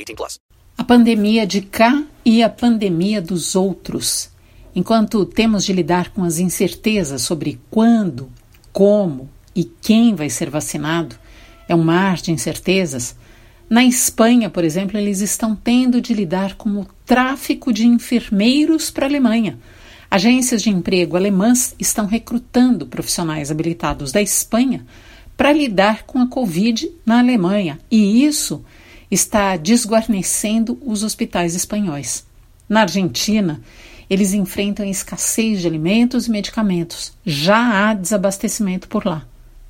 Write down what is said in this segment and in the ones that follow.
18 plus. A pandemia de cá e a pandemia dos outros. Enquanto temos de lidar com as incertezas sobre quando, como e quem vai ser vacinado, é um mar de incertezas. Na Espanha, por exemplo, eles estão tendo de lidar com o tráfico de enfermeiros para a Alemanha. Agências de emprego alemãs estão recrutando profissionais habilitados da Espanha para lidar com a Covid na Alemanha, e isso está desguarnecendo os hospitais espanhóis. Na Argentina, eles enfrentam escassez de alimentos e medicamentos. Já há desabastecimento por lá.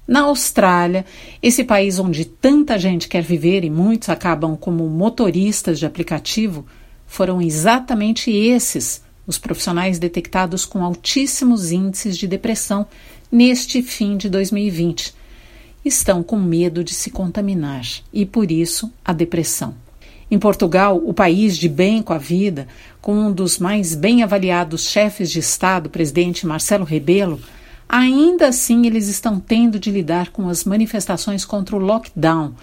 Na Austrália, esse país onde tanta gente quer viver e muitos acabam como motoristas de aplicativo, foram exatamente esses os profissionais detectados com altíssimos índices de depressão neste fim de 2020 estão com medo de se contaminar e, por isso, a depressão. Em Portugal, o país de bem com a vida, com um dos mais bem avaliados chefes de Estado, o presidente Marcelo Rebelo, ainda assim eles estão tendo de lidar com as manifestações contra o lockdown,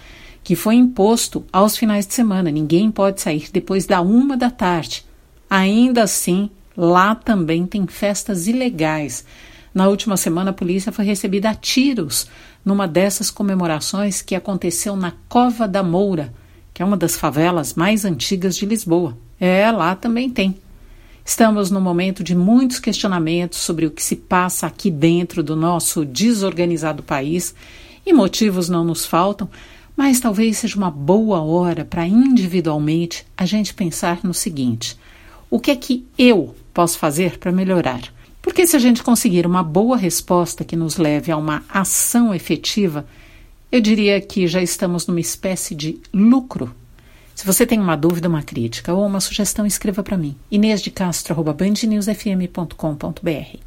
que foi imposto aos finais de semana. Ninguém pode sair depois da uma da tarde. Ainda assim, lá também tem festas ilegais. Na última semana, a polícia foi recebida a tiros numa dessas comemorações que aconteceu na Cova da Moura, que é uma das favelas mais antigas de Lisboa. É, lá também tem. Estamos num momento de muitos questionamentos sobre o que se passa aqui dentro do nosso desorganizado país e motivos não nos faltam, mas talvez seja uma boa hora para individualmente a gente pensar no seguinte: o que é que eu posso fazer para melhorar? Porque se a gente conseguir uma boa resposta que nos leve a uma ação efetiva, eu diria que já estamos numa espécie de lucro. Se você tem uma dúvida, uma crítica ou uma sugestão, escreva para mim. Inês de Castro@bandnewsfm.com.br.